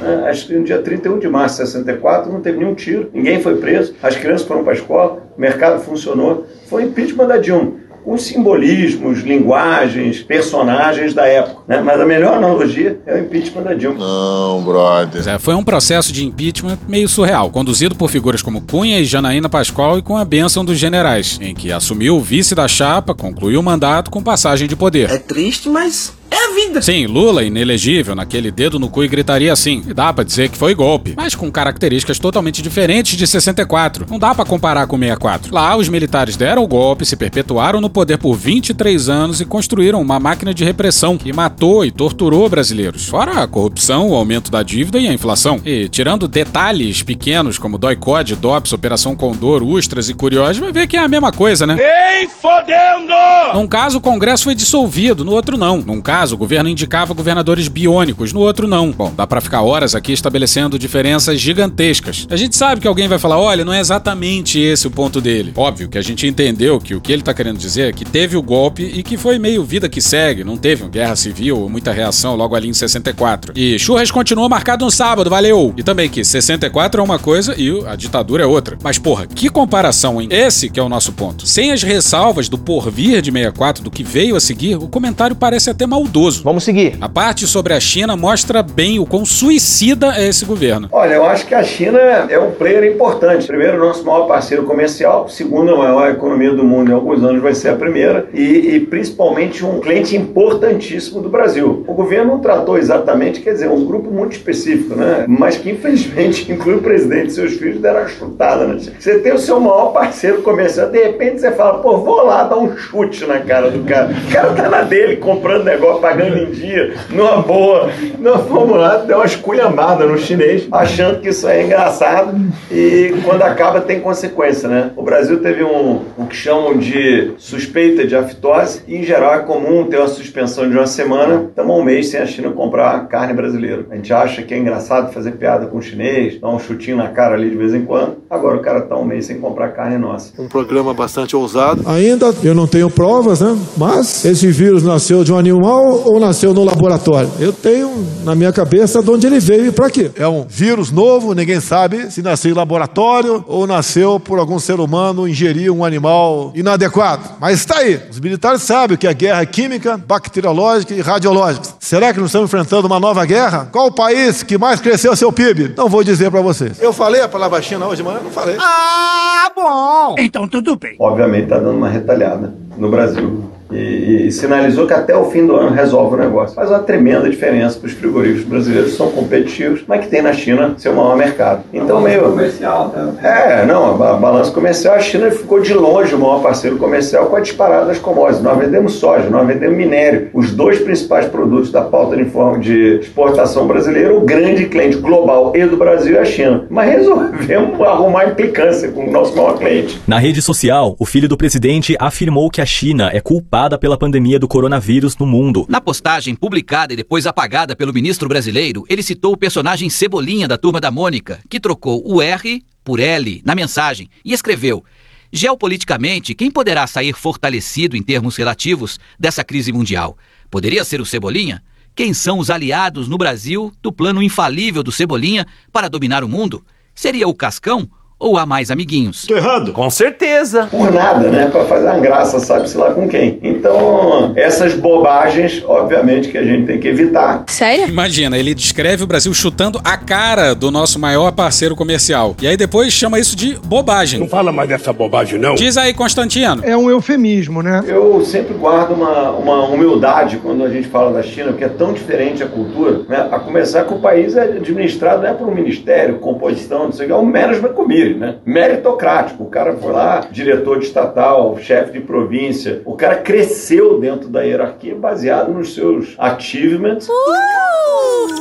É, acho que no dia 31 de março de 64 não teve nenhum tiro, ninguém foi preso, as crianças foram para a escola, o mercado funcionou. Foi impeachment da Dilma com simbolismos, linguagens, personagens da época. Né? Mas a melhor analogia é o impeachment da Dilma. Não, brother. É, foi um processo de impeachment meio surreal, conduzido por figuras como Cunha e Janaína Pascoal e com a bênção dos generais, em que assumiu o vice da chapa, concluiu o mandato com passagem de poder. É triste, mas é a vida. Sim, Lula, inelegível, naquele dedo no cu e gritaria assim. E dá pra dizer que foi golpe, mas com características totalmente diferentes de 64. Não dá pra comparar com 64. Lá, os militares deram o golpe, se perpetuaram no poder por 23 anos e construíram uma máquina de repressão que matou e torturou brasileiros. Fora a corrupção, o aumento da dívida e a inflação. E tirando detalhes pequenos como DOI-COD, DOPS, Operação Condor, Ustras e Curiosos, vai ver que é a mesma coisa, né? Ei, fodendo! Num caso, o Congresso foi dissolvido, no outro não. Num caso, caso, o governo indicava governadores biônicos, no outro não. Bom, dá para ficar horas aqui estabelecendo diferenças gigantescas. A gente sabe que alguém vai falar, olha, não é exatamente esse o ponto dele. Óbvio que a gente entendeu que o que ele tá querendo dizer é que teve o golpe e que foi meio vida que segue, não teve uma guerra civil ou muita reação logo ali em 64. E churras continua marcado no sábado, valeu! E também que 64 é uma coisa e a ditadura é outra. Mas porra, que comparação, hein? Esse que é o nosso ponto. Sem as ressalvas do porvir de 64, do que veio a seguir, o comentário parece até maldoso Vamos seguir. A parte sobre a China mostra bem o quão suicida é esse governo. Olha, eu acho que a China é um player importante. Primeiro, nosso maior parceiro comercial. Segundo, a maior economia do mundo em alguns anos vai ser a primeira. E, e principalmente um cliente importantíssimo do Brasil. O governo não tratou exatamente, quer dizer, um grupo muito específico, né? Mas que infelizmente inclui o presidente e seus filhos deram a chutada, né? Você tem o seu maior parceiro comercial, de repente você fala, pô, vou lá dar um chute na cara do cara. O cara tá na dele comprando negócio pagando em dia, numa boa. Nós fomos lá, deu uma esculhambada no chinês, achando que isso é engraçado e quando acaba tem consequência, né? O Brasil teve um, o que chamam de suspeita de afitose e em geral é comum ter uma suspensão de uma semana, estamos um mês sem a China comprar carne brasileira. A gente acha que é engraçado fazer piada com o chinês, dar um chutinho na cara ali de vez em quando. Agora o cara tá um mês sem comprar carne nossa. Um programa bastante ousado. Ainda eu não tenho provas, né? Mas esse vírus nasceu de um animal ou nasceu no laboratório? Eu tenho na minha cabeça de onde ele veio e para quê. É um vírus novo, ninguém sabe se nasceu em laboratório ou nasceu por algum ser humano ingerir um animal inadequado. Mas está aí. Os militares sabem que a guerra é química, bacteriológica e radiológica. Será que nós estamos enfrentando uma nova guerra? Qual o país que mais cresceu seu PIB? Não vou dizer para vocês. Eu falei a palavra China hoje de manhã? Não falei. Ah, bom! Então tudo bem. Obviamente está dando uma retalhada no Brasil. E, e sinalizou que até o fim do ano resolve o negócio. Faz uma tremenda diferença para os frigoríficos brasileiros que são competitivos, mas que tem na China seu maior mercado. Então, meio. comercial, né? É, não, a balança comercial, a China ficou de longe o maior parceiro comercial com a disparada das commodities. Nós vendemos soja, nós vendemos minério. Os dois principais produtos da pauta de de exportação brasileira, o grande cliente global e do Brasil é a China. Mas resolvemos arrumar implicância com o nosso maior cliente. Na rede social, o filho do presidente afirmou que a China é culpada pela pandemia do coronavírus no mundo. Na postagem publicada e depois apagada pelo ministro brasileiro, ele citou o personagem Cebolinha da turma da Mônica, que trocou o R por L na mensagem e escreveu: Geopoliticamente, quem poderá sair fortalecido em termos relativos dessa crise mundial? Poderia ser o Cebolinha? Quem são os aliados no Brasil do plano infalível do Cebolinha para dominar o mundo? Seria o Cascão ou há mais amiguinhos? Tô errado. Com certeza. Por nada, né? Para fazer uma graça, sabe-se lá com quem. Então, essas bobagens, obviamente, que a gente tem que evitar. Sério? Imagina, ele descreve o Brasil chutando a cara do nosso maior parceiro comercial. E aí depois chama isso de bobagem. Não fala mais dessa bobagem, não. Diz aí, Constantino. É um eufemismo, né? Eu sempre guardo uma, uma humildade quando a gente fala da China, porque é tão diferente a cultura, né? A começar que o país é administrado não é por um ministério, composição, não sei o que, é um management né? Meritocrático. O cara foi lá, diretor de estatal, chefe de província. O cara cresceu dentro da hierarquia baseado nos seus achievements.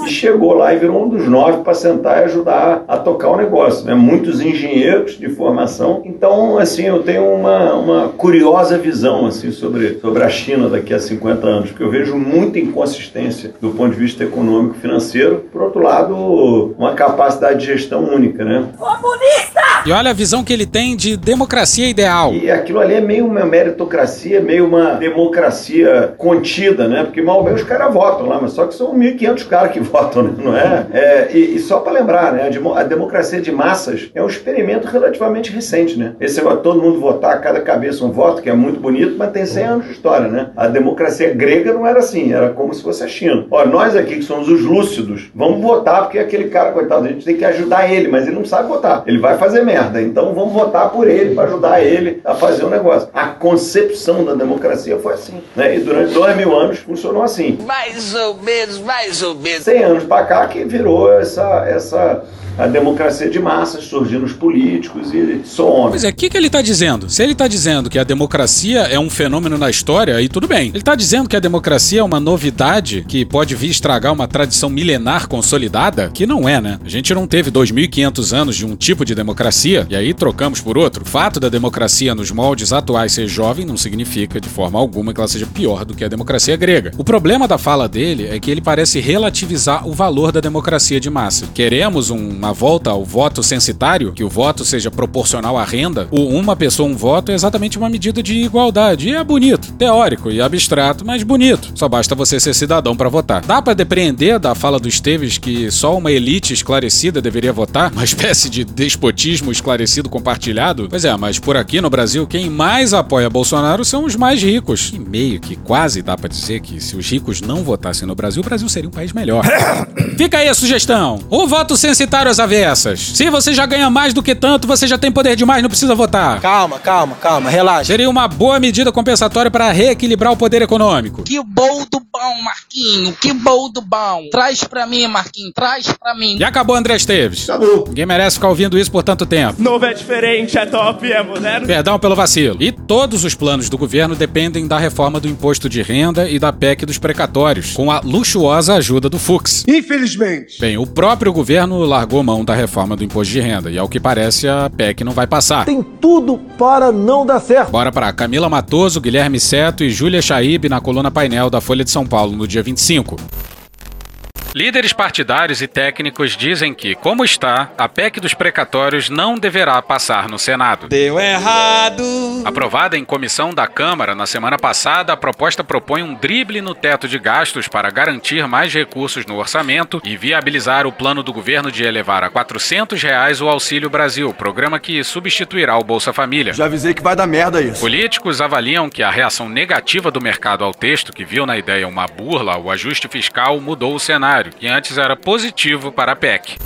E chegou lá e virou um dos nove para sentar e ajudar a tocar o negócio. Né? Muitos engenheiros de formação. Então, assim, eu tenho uma, uma curiosa visão assim, sobre, sobre a China daqui a 50 anos, porque eu vejo muita inconsistência do ponto de vista econômico e financeiro. Por outro lado, uma capacidade de gestão única, né? E olha a visão que ele tem de democracia ideal. E aquilo ali é meio uma meritocracia, meio uma democracia contida, né? Porque mal bem os caras votam lá, mas só que são 1.500 caras que votam, né? não é? é e, e só para lembrar, né? A, demo- a democracia de massas é um experimento relativamente recente, né? Esse negócio todo mundo votar, cada cabeça um voto, que é muito bonito, mas tem 100 anos de história, né? A democracia grega não era assim, era como se fosse a China. Ó, nós aqui que somos os lúcidos, vamos votar porque aquele cara, coitado, a gente tem que ajudar ele, mas ele não sabe votar. Ele vai fazer merda, então vamos votar por ele para ajudar ele a fazer o negócio. A concepção da democracia foi assim, né? E durante dois mil anos funcionou assim. Mais ou menos, mais ou menos. 100 anos para cá que virou essa, essa a democracia de massas, surgindo os políticos e some. Pois é, o que, que ele tá dizendo? Se ele tá dizendo que a democracia é um fenômeno na história, aí tudo bem. Ele tá dizendo que a democracia é uma novidade que pode vir estragar uma tradição milenar consolidada? Que não é, né? A gente não teve 2.500 anos de um tipo de democracia e aí trocamos por outro. O fato da democracia nos moldes atuais ser jovem não significa de forma alguma que ela seja pior do que a democracia grega. O problema da fala dele é que ele parece relativizar o valor da democracia de massa. Queremos uma volta ao voto censitário, que o voto seja proporcional à renda. O uma pessoa um voto é exatamente uma medida de igualdade. E é bonito, teórico e abstrato, mas bonito. Só basta você ser cidadão para votar. Dá para depreender da fala do Esteves que só uma elite esclarecida deveria votar? Uma espécie de despotismo esclarecido compartilhado? Pois é, mas por aqui no Brasil, quem mais apoia Bolsonaro são os mais ricos. E meio que quase dá para dizer que se os ricos não votassem no Brasil, o Brasil seria um país melhor. Fica aí a sugestão. O voto censitário às avessas. Se você já ganha mais do que tanto, você já tem poder demais, não precisa votar. Calma, calma, calma, relaxa. Seria uma boa medida compensatória para reequilibrar o poder econômico. Que bom do bom, Marquinho. Que bom do bom. Traz pra mim, Marquinho. Traz pra mim. E acabou, André Esteves. Acabou. Ninguém merece ficar ouvindo isso por tanto tempo. Novo é diferente, é top, é moderno. Perdão pelo vacilo. E todos os planos do governo dependem da reforma do imposto de renda e da PEC dos precatórios, com a luxuosa ajuda do Fux. Infelizmente. Bem, o próprio governo largou mão da reforma do imposto de renda e, ao que parece, a PEC não vai passar. Tem tudo para não dar certo. Bora pra Camila Matoso, Guilherme Seto e Júlia Chaib na coluna painel da Folha de São Paulo no dia 25. Líderes partidários e técnicos dizem que, como está, a PEC dos precatórios não deverá passar no Senado. Deu errado. Aprovada em comissão da Câmara na semana passada, a proposta propõe um drible no teto de gastos para garantir mais recursos no orçamento e viabilizar o plano do governo de elevar a 400 reais o Auxílio Brasil, programa que substituirá o Bolsa Família. Já avisei que vai dar merda isso. Políticos avaliam que a reação negativa do mercado ao texto, que viu na ideia uma burla ao ajuste fiscal, mudou o cenário, que antes era positivo para a PEC.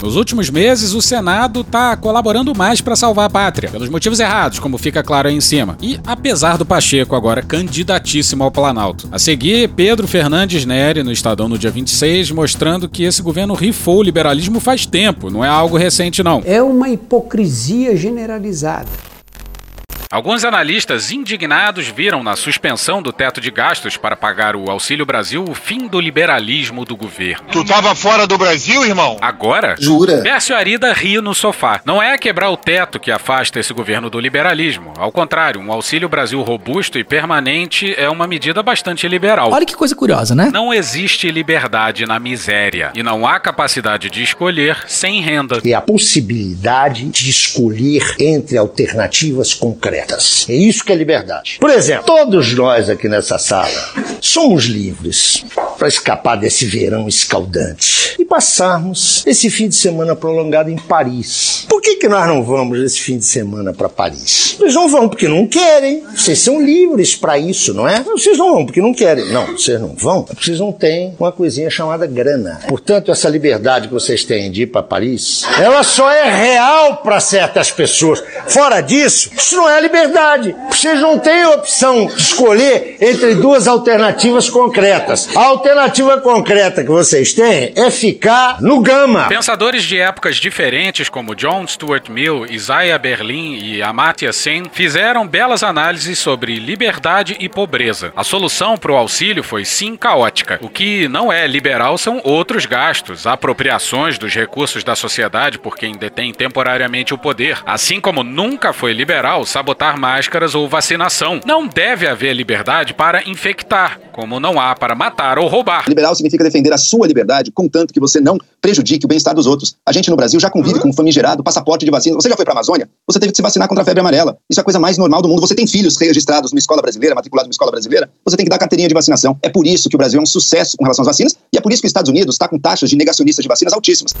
Nos últimos meses, o Senado tá colaborando mais para salvar a pátria, pelos motivos errados, como fica claro aí em cima. E apesar do Pacheco agora candidatíssimo ao Planalto. A seguir, Pedro Fernandes Neri no Estadão no dia 26, mostrando que esse governo rifou o liberalismo faz tempo, não é algo recente não. É uma hipocrisia generalizada. Alguns analistas indignados viram na suspensão do teto de gastos para pagar o Auxílio Brasil o fim do liberalismo do governo. Tu tava fora do Brasil, irmão? Agora? Jura? Pércio Arida ri no sofá. Não é quebrar o teto que afasta esse governo do liberalismo. Ao contrário, um Auxílio Brasil robusto e permanente é uma medida bastante liberal. Olha que coisa curiosa, né? Não existe liberdade na miséria e não há capacidade de escolher sem renda. É a possibilidade de escolher entre alternativas concretas. É isso que é liberdade. Por exemplo, todos nós aqui nessa sala somos livres para escapar desse verão escaldante e passarmos esse fim de semana prolongado em Paris. Por que, que nós não vamos esse fim de semana para Paris? Vocês não vão porque não querem. Vocês são livres para isso, não é? Vocês não vão porque não querem. Não, vocês não vão porque vocês não têm uma coisinha chamada grana. Portanto, essa liberdade que vocês têm de ir para Paris, ela só é real para certas pessoas. Fora disso, isso não é liberdade. Vocês não têm opção de escolher entre duas alternativas concretas. A alternativa concreta que vocês têm é ficar no gama. Pensadores de épocas diferentes, como John Stuart Mill, Isaiah Berlin e Amartya Sen, fizeram belas análises sobre liberdade e pobreza. A solução para o auxílio foi sim caótica. O que não é liberal são outros gastos, apropriações dos recursos da sociedade por quem detém temporariamente o poder, assim como nunca foi liberal sabotar máscaras ou vacinação. Não deve haver liberdade para infectar, como não há para matar ou roubar. Liberal significa defender a sua liberdade, contanto que você não prejudique o bem-estar dos outros. A gente no Brasil já convive com um famigerado passaporte de vacina. Você já foi para a Amazônia? Você teve que se vacinar contra a febre amarela. Isso é a coisa mais normal do mundo. Você tem filhos registrados numa escola brasileira, matriculados numa escola brasileira, você tem que dar carteirinha de vacinação. É por isso que o Brasil é um sucesso com relação às vacinas e é por isso que os Estados Unidos está com taxas de negacionistas de vacinas altíssimas.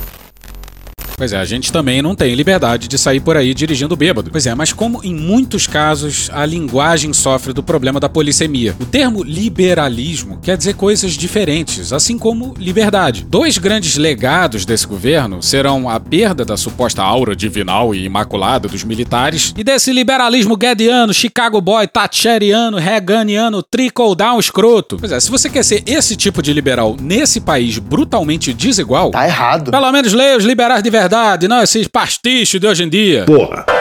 Pois é, a gente também não tem liberdade de sair por aí dirigindo bêbado. Pois é, mas como em muitos casos a linguagem sofre do problema da polissemia. O termo liberalismo quer dizer coisas diferentes, assim como liberdade. Dois grandes legados desse governo serão a perda da suposta aura divinal e imaculada dos militares e desse liberalismo guediano, Chicago boy, thatcheriano, reganiano, trickle down escroto. Pois é, se você quer ser esse tipo de liberal nesse país brutalmente desigual, tá errado. Pelo menos leia os liberais de verdade verdade, não esses pastichos de hoje em dia. Porra.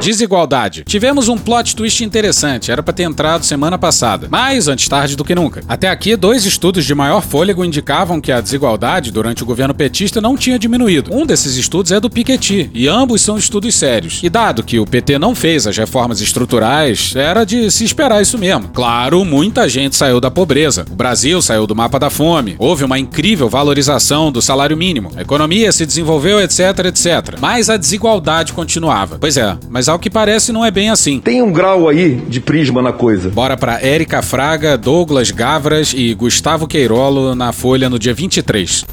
Desigualdade. Tivemos um plot twist interessante, era para ter entrado semana passada, mas antes tarde do que nunca. Até aqui, dois estudos de maior fôlego indicavam que a desigualdade durante o governo petista não tinha diminuído. Um desses estudos é do Piketty, e ambos são estudos sérios. E dado que o PT não fez as reformas estruturais, era de se esperar isso mesmo. Claro, muita gente saiu da pobreza. O Brasil saiu do mapa da fome. Houve uma incrível valorização do salário mínimo. A economia se desenvolveu, etc, etc. Mas a desigualdade continuava. Pois é, mas ao que parece não é bem assim. Tem um grau aí de prisma na coisa. Bora para Érica Fraga, Douglas Gavras e Gustavo Queirolo na Folha no dia 23.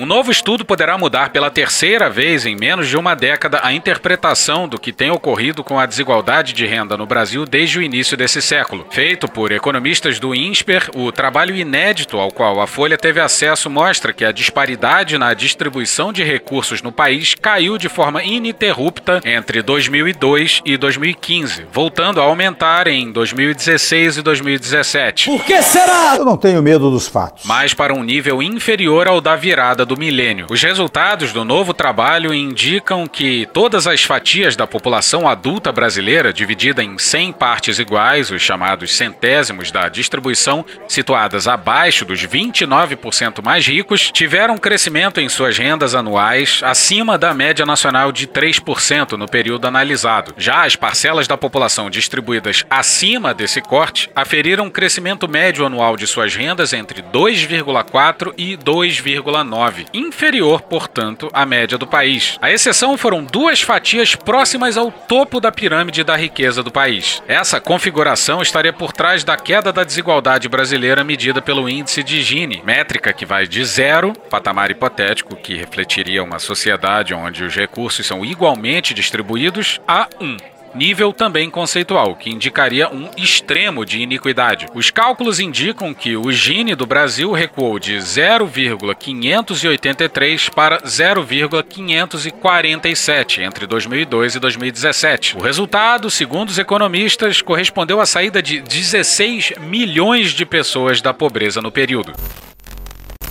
Um novo estudo poderá mudar pela terceira vez em menos de uma década a interpretação do que tem ocorrido com a desigualdade de renda no Brasil desde o início desse século. Feito por economistas do INSPER, o trabalho inédito ao qual a Folha teve acesso mostra que a disparidade na distribuição de recursos no país caiu de forma ininterrupta entre 2002 e 2015, voltando a aumentar em 2016 e 2017. Por que será? Eu não tenho medo dos fatos. Mas para um nível inferior ao da virada do milênio. Os resultados do novo trabalho indicam que todas as fatias da população adulta brasileira, dividida em 100 partes iguais, os chamados centésimos da distribuição, situadas abaixo dos 29% mais ricos, tiveram crescimento em suas rendas anuais acima da média nacional de 3% no período analisado. Já as parcelas da população distribuídas acima desse corte aferiram um crescimento médio anual de suas rendas entre 2,4 e 2,9 inferior, portanto, à média do país. A exceção foram duas fatias próximas ao topo da pirâmide da riqueza do país. Essa configuração estaria por trás da queda da desigualdade brasileira medida pelo índice de Gini, métrica que vai de zero, patamar hipotético que refletiria uma sociedade onde os recursos são igualmente distribuídos, a 1. Um. Nível também conceitual, que indicaria um extremo de iniquidade. Os cálculos indicam que o Gini do Brasil recuou de 0,583 para 0,547 entre 2002 e 2017. O resultado, segundo os economistas, correspondeu à saída de 16 milhões de pessoas da pobreza no período.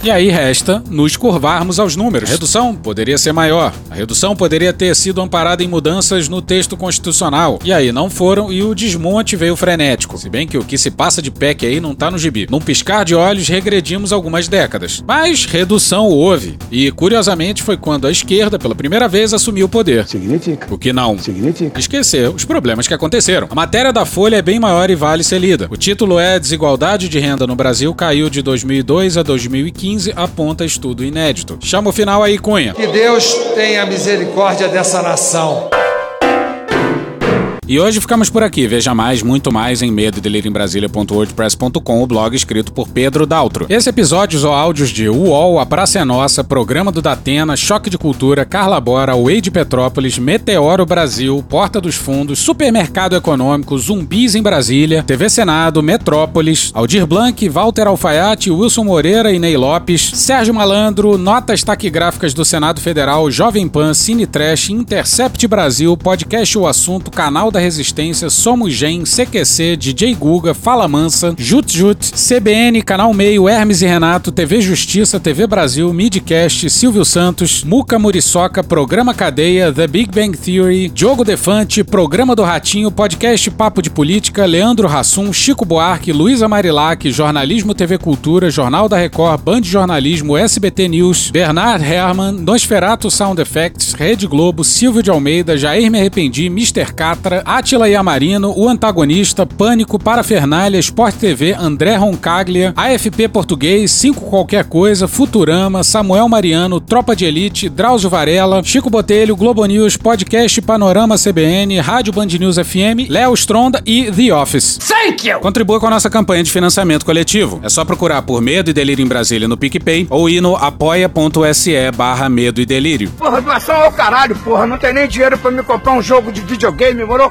E aí resta nos curvarmos aos números. A redução poderia ser maior. A redução poderia ter sido amparada em mudanças no texto constitucional. E aí não foram e o desmonte veio frenético. Se bem que o que se passa de PEC aí não tá no gibi. Num piscar de olhos, regredimos algumas décadas. Mas redução houve. E curiosamente foi quando a esquerda, pela primeira vez, assumiu o poder. Significa. O que não Significa. esquecer os problemas que aconteceram. A matéria da Folha é bem maior e vale ser lida. O título é Desigualdade de renda no Brasil caiu de 2002 a 2015, aponta estudo inédito. Chama o final aí, Cunha. Que Deus tenha misericórdia dessa nação. E hoje ficamos por aqui. Veja mais, muito mais em medo o blog escrito por Pedro Daltro. Esse episódios ou áudios de UOL, A Praça é Nossa, Programa do Datena, Choque de Cultura, Carla Bora, Way de Petrópolis, Meteoro Brasil, Porta dos Fundos, Supermercado Econômico, Zumbis em Brasília, TV Senado, Metrópolis, Aldir Blanc, Walter Alfaiate, Wilson Moreira e Ney Lopes, Sérgio Malandro, Notas Taquigráficas do Senado Federal, Jovem Pan, Cine Trash, Intercept Brasil, Podcast O Assunto, Canal da Resistência, Somos Gen, CQC, DJ Guga, Fala Mansa, Jut Jut, CBN, Canal Meio, Hermes e Renato, TV Justiça, TV Brasil, Midcast, Silvio Santos, Muca Muriçoca, Programa Cadeia, The Big Bang Theory, Diogo Defante, Programa do Ratinho, Podcast Papo de Política, Leandro Rassum, Chico Buarque, Luísa Marilac, Jornalismo TV Cultura, Jornal da Record, Band Jornalismo, SBT News, Bernard Herrmann, Nosferato Sound Effects, Rede Globo, Silvio de Almeida, Jair Me Arrependi, Mr. Catra, Atila Yamarino, O Antagonista, Pânico, Parafernália, Sport TV, André Roncaglia, AFP Português, Cinco Qualquer Coisa, Futurama, Samuel Mariano, Tropa de Elite, Drauzio Varela, Chico Botelho, Globo News, Podcast Panorama CBN, Rádio Band News FM, Léo Stronda e The Office. Thank you! Contribua com a nossa campanha de financiamento coletivo. É só procurar por Medo e Delírio em Brasília no PicPay ou ir no apoia.se barra Medo e Delírio. Porra, doação ao caralho, porra. Não tem nem dinheiro pra me comprar um jogo de videogame, morou,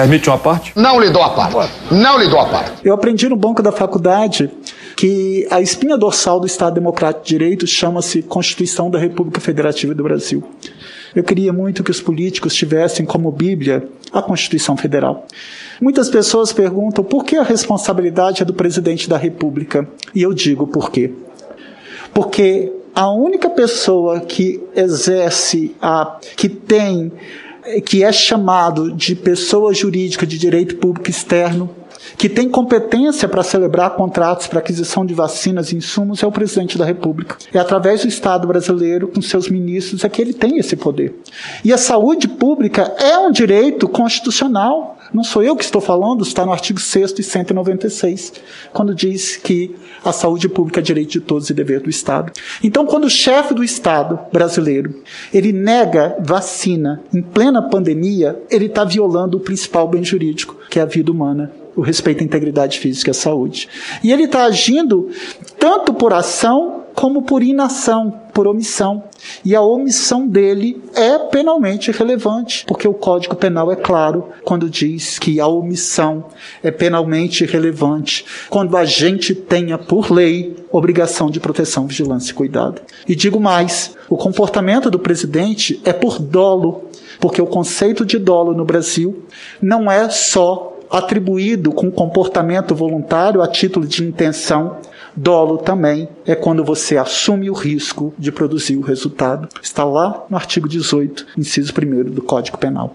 Permite uma parte? Não lhe dou a parte. Não lhe dou a parte. Eu aprendi no banco da faculdade que a espinha dorsal do Estado Democrático de Direito chama-se Constituição da República Federativa do Brasil. Eu queria muito que os políticos tivessem como Bíblia a Constituição Federal. Muitas pessoas perguntam por que a responsabilidade é do presidente da República. E eu digo por quê. Porque a única pessoa que exerce a que tem que é chamado de pessoa jurídica de direito público externo, que tem competência para celebrar contratos para aquisição de vacinas e insumos, é o presidente da República. É através do Estado brasileiro, com seus ministros, é que ele tem esse poder. E a saúde pública é um direito constitucional. Não sou eu que estou falando, está no artigo 6 e 196, quando diz que a saúde pública é direito de todos e dever do Estado. Então, quando o chefe do Estado brasileiro ele nega vacina em plena pandemia, ele está violando o principal bem jurídico, que é a vida humana o respeito à integridade física e à saúde. E ele está agindo tanto por ação como por inação, por omissão. E a omissão dele é penalmente relevante, porque o Código Penal é claro quando diz que a omissão é penalmente relevante quando a gente tenha por lei obrigação de proteção, vigilância e cuidado. E digo mais, o comportamento do presidente é por dolo, porque o conceito de dolo no Brasil não é só atribuído com comportamento voluntário a título de intenção. Dolo também é quando você assume o risco de produzir o resultado. Está lá no artigo 18, inciso 1 do Código Penal.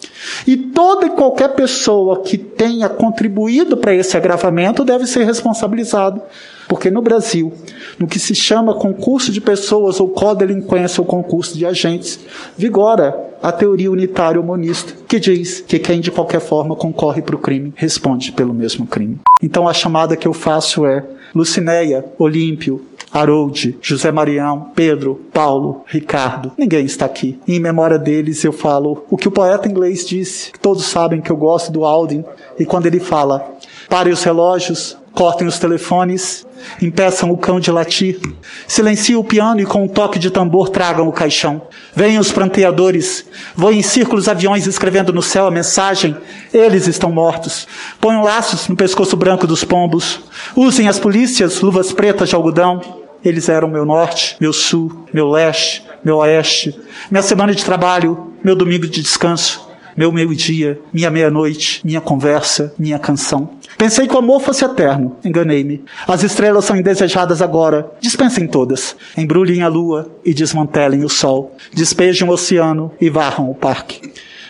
E toda e qualquer pessoa que tenha contribuído para esse agravamento deve ser responsabilizado Porque no Brasil, no que se chama concurso de pessoas ou codelinquência ou concurso de agentes, vigora a teoria unitária monista, que diz que quem de qualquer forma concorre para o crime responde pelo mesmo crime. Então a chamada que eu faço é Lucinéia, Olímpio, Harold, José Marião, Pedro, Paulo, Ricardo. Ninguém está aqui. E em memória deles eu falo o que o poeta inglês disse. Todos sabem que eu gosto do Alden. E quando ele fala, parem os relógios, cortem os telefones, impeçam o cão de latir, silenciem o piano e com um toque de tambor tragam o caixão. Venham os pranteadores, voem em círculos aviões escrevendo no céu a mensagem, eles estão mortos. Ponham laços no pescoço branco dos pombos, usem as polícias luvas pretas de algodão, eles eram meu norte, meu sul, meu leste, meu oeste, minha semana de trabalho, meu domingo de descanso, meu meio-dia, minha meia-noite, minha conversa, minha canção. Pensei que o amor fosse eterno, enganei-me. As estrelas são indesejadas agora, dispensem todas. Embrulhem a lua e desmantelem o sol. Despejem o oceano e varram o parque.